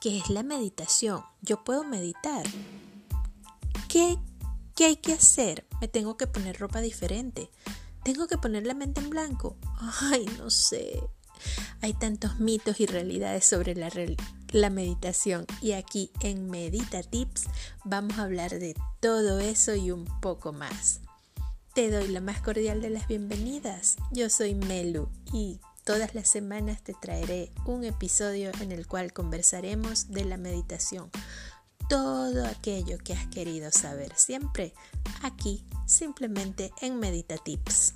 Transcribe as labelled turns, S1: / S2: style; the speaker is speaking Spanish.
S1: ¿Qué es la meditación? Yo puedo meditar. ¿Qué, ¿Qué hay que hacer? Me tengo que poner ropa diferente. ¿Tengo que poner la mente en blanco? Ay, no sé. Hay tantos mitos y realidades sobre la, la meditación y aquí en Medita Tips vamos a hablar de todo eso y un poco más. Te doy la más cordial de las bienvenidas. Yo soy Melu y todas las semanas te traeré un episodio en el cual conversaremos de la meditación. Todo aquello que has querido saber siempre aquí, simplemente en Medita Tips.